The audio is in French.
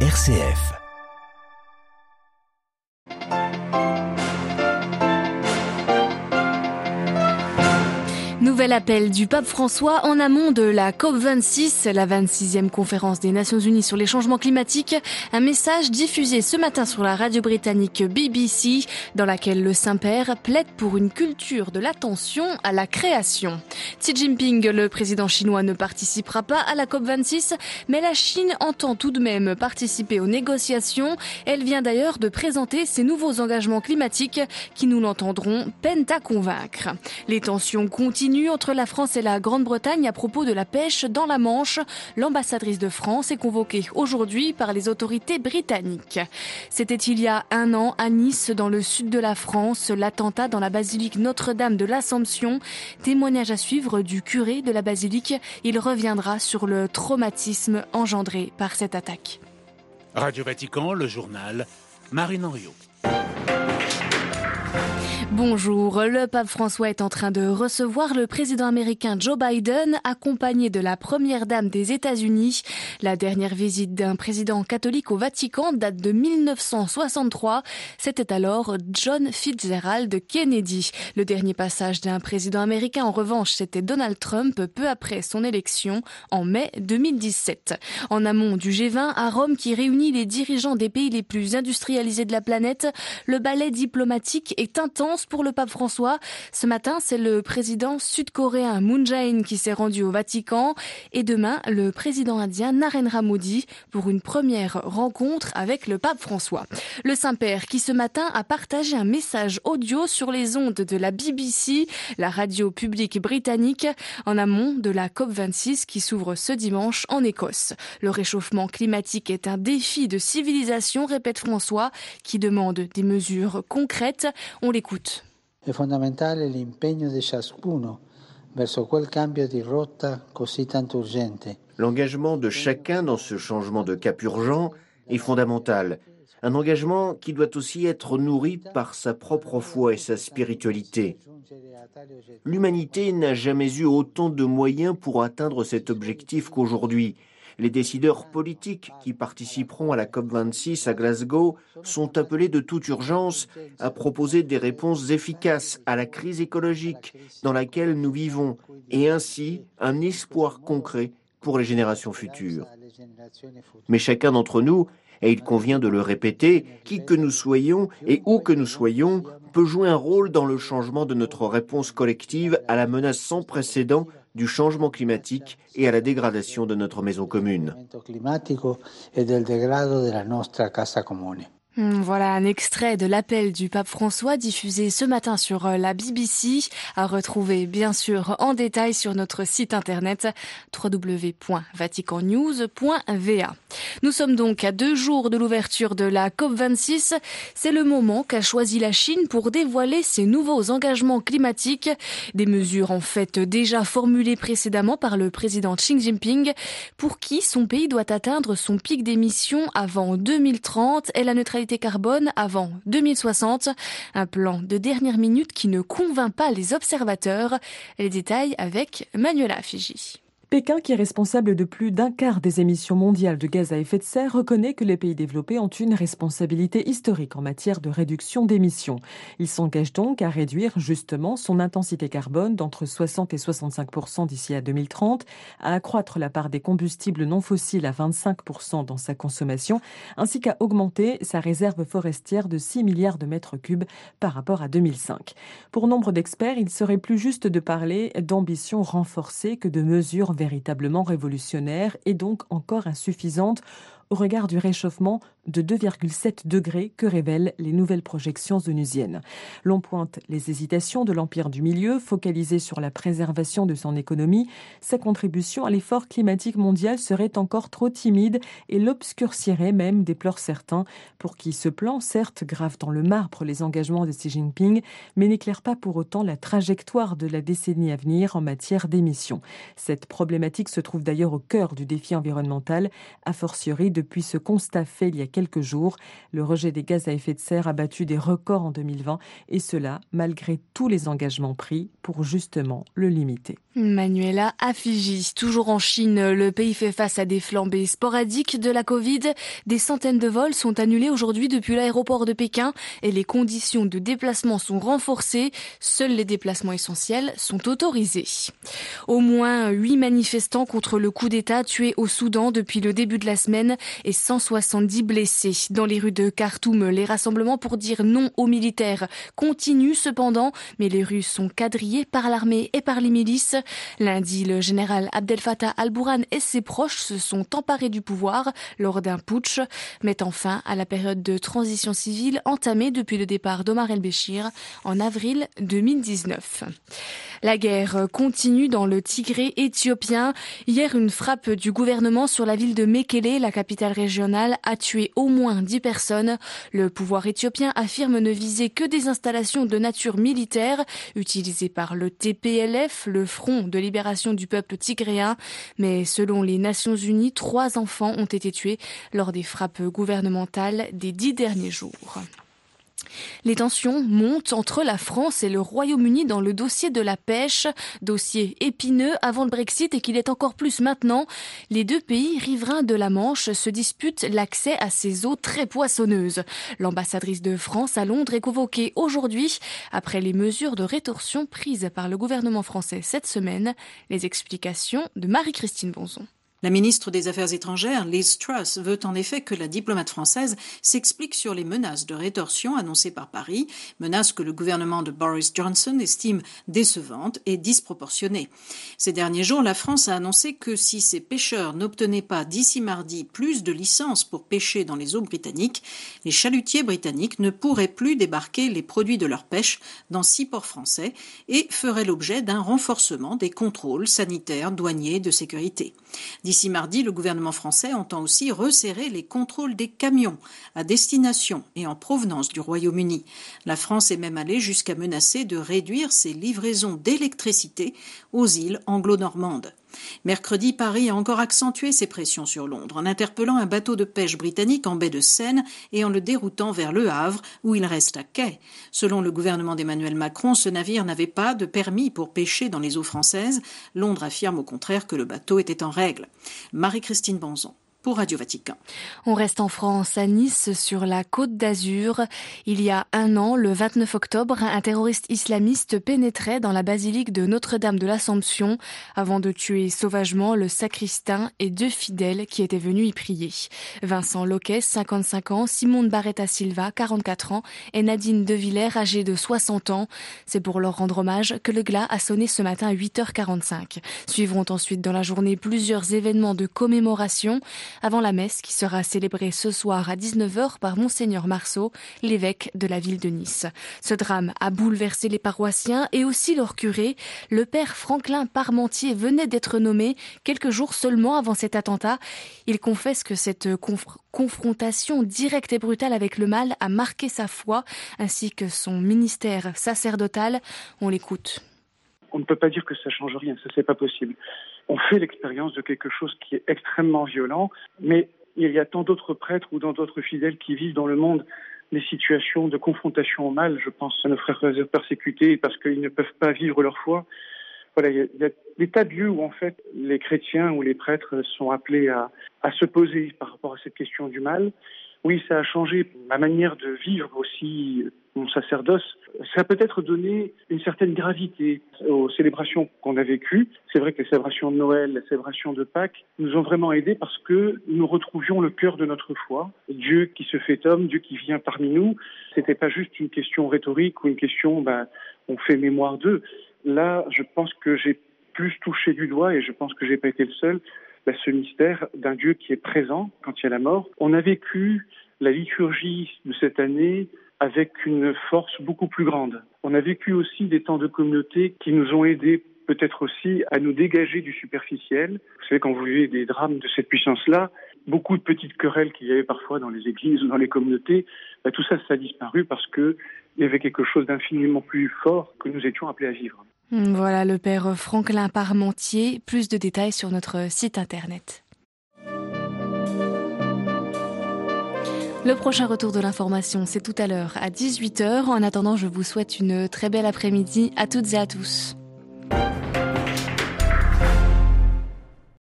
RCF. Nouvel appel du pape François en amont de la COP26, la 26e conférence des Nations Unies sur les changements climatiques. Un message diffusé ce matin sur la radio britannique BBC dans laquelle le Saint-Père plaide pour une culture de l'attention à la création. Xi Jinping, le président chinois, ne participera pas à la COP26, mais la Chine entend tout de même participer aux négociations. Elle vient d'ailleurs de présenter ses nouveaux engagements climatiques qui, nous l'entendrons, peinent à convaincre. Les tensions continuent entre la France et la Grande-Bretagne à propos de la pêche dans la Manche. L'ambassadrice de France est convoquée aujourd'hui par les autorités britanniques. C'était il y a un an à Nice, dans le sud de la France, l'attentat dans la basilique Notre-Dame de l'Assomption. Témoignage à suivre du curé de la basilique. Il reviendra sur le traumatisme engendré par cette attaque. Radio Vatican, le journal, Marine Henriot. Bonjour, le pape François est en train de recevoir le président américain Joe Biden, accompagné de la première dame des États-Unis. La dernière visite d'un président catholique au Vatican date de 1963. C'était alors John Fitzgerald Kennedy. Le dernier passage d'un président américain, en revanche, c'était Donald Trump peu après son élection en mai 2017. En amont du G20 à Rome qui réunit les dirigeants des pays les plus industrialisés de la planète, le ballet diplomatique est intense pour le pape François. Ce matin, c'est le président sud-coréen Moon Jae-in qui s'est rendu au Vatican et demain, le président indien Narendra Modi pour une première rencontre avec le pape François. Le Saint-Père qui ce matin a partagé un message audio sur les ondes de la BBC, la radio publique britannique, en amont de la COP26 qui s'ouvre ce dimanche en Écosse. Le réchauffement climatique est un défi de civilisation, répète François, qui demande des mesures concrètes. On l'écoute. L'engagement de chacun dans ce changement de cap urgent est fondamental. Un engagement qui doit aussi être nourri par sa propre foi et sa spiritualité. L'humanité n'a jamais eu autant de moyens pour atteindre cet objectif qu'aujourd'hui. Les décideurs politiques qui participeront à la COP26 à Glasgow sont appelés de toute urgence à proposer des réponses efficaces à la crise écologique dans laquelle nous vivons et ainsi un espoir concret pour les générations futures. Mais chacun d'entre nous, et il convient de le répéter, qui que nous soyons et où que nous soyons, peut jouer un rôle dans le changement de notre réponse collective à la menace sans précédent du changement climatique et à la dégradation de notre maison commune. Hmm, voilà un extrait de l'appel du pape François diffusé ce matin sur euh, la BBC, à retrouver bien sûr en détail sur notre site internet www.vaticannews.va. Nous sommes donc à deux jours de l'ouverture de la COP26. C'est le moment qu'a choisi la Chine pour dévoiler ses nouveaux engagements climatiques, des mesures en fait déjà formulées précédemment par le président Xi Jinping, pour qui son pays doit atteindre son pic d'émissions avant 2030 et la neutralité carbone avant 2060. Un plan de dernière minute qui ne convainc pas les observateurs. Les détails avec Manuela Fiji. Pékin, qui est responsable de plus d'un quart des émissions mondiales de gaz à effet de serre, reconnaît que les pays développés ont une responsabilité historique en matière de réduction d'émissions. Il s'engage donc à réduire justement son intensité carbone d'entre 60 et 65% d'ici à 2030, à accroître la part des combustibles non fossiles à 25% dans sa consommation, ainsi qu'à augmenter sa réserve forestière de 6 milliards de mètres cubes par rapport à 2005. Pour nombre d'experts, il serait plus juste de parler d'ambition renforcée que de mesures véritablement révolutionnaire et donc encore insuffisante au regard du réchauffement de 2,7 degrés que révèlent les nouvelles projections onusiennes. L'on pointe les hésitations de l'Empire du Milieu, focalisé sur la préservation de son économie. Sa contribution à l'effort climatique mondial serait encore trop timide et l'obscurcirait même, déplorent certains, pour qui ce plan, certes, grave dans le marbre les engagements de Xi Jinping, mais n'éclaire pas pour autant la trajectoire de la décennie à venir en matière d'émissions. Cette problématique se trouve d'ailleurs au cœur du défi environnemental, a fortiori depuis ce constat fait il y a quelques jours. Le rejet des gaz à effet de serre a battu des records en 2020 et cela malgré tous les engagements pris pour justement le limiter. Manuela Afiji, toujours en Chine, le pays fait face à des flambées sporadiques de la Covid. Des centaines de vols sont annulés aujourd'hui depuis l'aéroport de Pékin et les conditions de déplacement sont renforcées. Seuls les déplacements essentiels sont autorisés. Au moins huit manifestants contre le coup d'État tués au Soudan depuis le début de la semaine et 170 blessés. Dans les rues de Khartoum, les rassemblements pour dire non aux militaires continuent cependant, mais les rues sont quadrillées par l'armée et par les milices. Lundi, le général Abdel Fattah al-Bourhan et ses proches se sont emparés du pouvoir lors d'un putsch, mettant fin à la période de transition civile entamée depuis le départ d'Omar el-Béchir en avril 2019. La guerre continue dans le Tigré éthiopien. Hier, une frappe du gouvernement sur la ville de Mekele, la capitale a tué au moins 10 personnes. Le pouvoir éthiopien affirme ne viser que des installations de nature militaire utilisées par le TPLF, le Front de libération du peuple tigréen. Mais selon les Nations Unies, trois enfants ont été tués lors des frappes gouvernementales des dix derniers jours. Les tensions montent entre la France et le Royaume-Uni dans le dossier de la pêche, dossier épineux avant le Brexit et qu'il est encore plus maintenant. Les deux pays riverains de la Manche se disputent l'accès à ces eaux très poissonneuses. L'ambassadrice de France à Londres est convoquée aujourd'hui après les mesures de rétorsion prises par le gouvernement français cette semaine. Les explications de Marie-Christine Bonzon. La ministre des Affaires étrangères, Liz Truss, veut en effet que la diplomate française s'explique sur les menaces de rétorsion annoncées par Paris, menaces que le gouvernement de Boris Johnson estime décevantes et disproportionnées. Ces derniers jours, la France a annoncé que si ses pêcheurs n'obtenaient pas d'ici mardi plus de licences pour pêcher dans les eaux britanniques, les chalutiers britanniques ne pourraient plus débarquer les produits de leur pêche dans six ports français et feraient l'objet d'un renforcement des contrôles sanitaires, douaniers, de sécurité. D'ici mardi, le gouvernement français entend aussi resserrer les contrôles des camions à destination et en provenance du Royaume-Uni. La France est même allée jusqu'à menacer de réduire ses livraisons d'électricité aux îles anglo-normandes. Mercredi, Paris a encore accentué ses pressions sur Londres en interpellant un bateau de pêche britannique en baie de Seine et en le déroutant vers Le Havre, où il reste à quai. Selon le gouvernement d'Emmanuel Macron, ce navire n'avait pas de permis pour pêcher dans les eaux françaises. Londres affirme au contraire que le bateau était en règle. Marie-Christine Bonzon. On reste en France, à Nice, sur la côte d'Azur. Il y a un an, le 29 octobre, un terroriste islamiste pénétrait dans la basilique de Notre-Dame de l'Assomption avant de tuer sauvagement le sacristain et deux fidèles qui étaient venus y prier. Vincent Loquet, 55 ans, Simone Barretta Silva, 44 ans, et Nadine Devillers, âgée de 60 ans. C'est pour leur rendre hommage que le glas a sonné ce matin à 8h45. Suivront ensuite dans la journée plusieurs événements de commémoration avant la messe qui sera célébrée ce soir à 19h par Monseigneur Marceau, l'évêque de la ville de Nice. Ce drame a bouleversé les paroissiens et aussi leur curé. Le père Franklin Parmentier venait d'être nommé quelques jours seulement avant cet attentat. Il confesse que cette confrontation directe et brutale avec le mal a marqué sa foi ainsi que son ministère sacerdotal. On l'écoute. On ne peut pas dire que ça change rien, ça c'est pas possible on fait l'expérience de quelque chose qui est extrêmement violent, mais il y a tant d'autres prêtres ou d'autres fidèles qui vivent dans le monde des situations de confrontation au mal. Je pense à nos frères persécutés parce qu'ils ne peuvent pas vivre leur foi. Voilà, il y, a, des tas de lieux où en fait les chrétiens ou les prêtres sont appelés à, à se poser par rapport à cette question du mal. Oui, ça a changé ma manière de vivre aussi mon sacerdoce, ça a peut-être donné une certaine gravité aux célébrations qu'on a vécues. C'est vrai que les célébrations de Noël, les célébrations de Pâques nous ont vraiment aidés parce que nous retrouvions le cœur de notre foi. Dieu qui se fait homme, Dieu qui vient parmi nous. C'était pas juste une question rhétorique ou une question, ben, on fait mémoire d'eux. Là, je pense que j'ai plus touché du doigt et je pense que j'ai pas été le seul ben, ce mystère d'un Dieu qui est présent quand il y a la mort. On a vécu la liturgie de cette année avec une force beaucoup plus grande. On a vécu aussi des temps de communauté qui nous ont aidés peut-être aussi à nous dégager du superficiel. Vous savez, quand vous vivez des drames de cette puissance-là, beaucoup de petites querelles qu'il y avait parfois dans les églises ou dans les communautés, bah, tout ça, ça a disparu parce qu'il y avait quelque chose d'infiniment plus fort que nous étions appelés à vivre. Voilà le père Franklin Parmentier. Plus de détails sur notre site internet. Le prochain retour de l'information, c'est tout à l'heure à 18h. En attendant, je vous souhaite une très belle après-midi à toutes et à tous.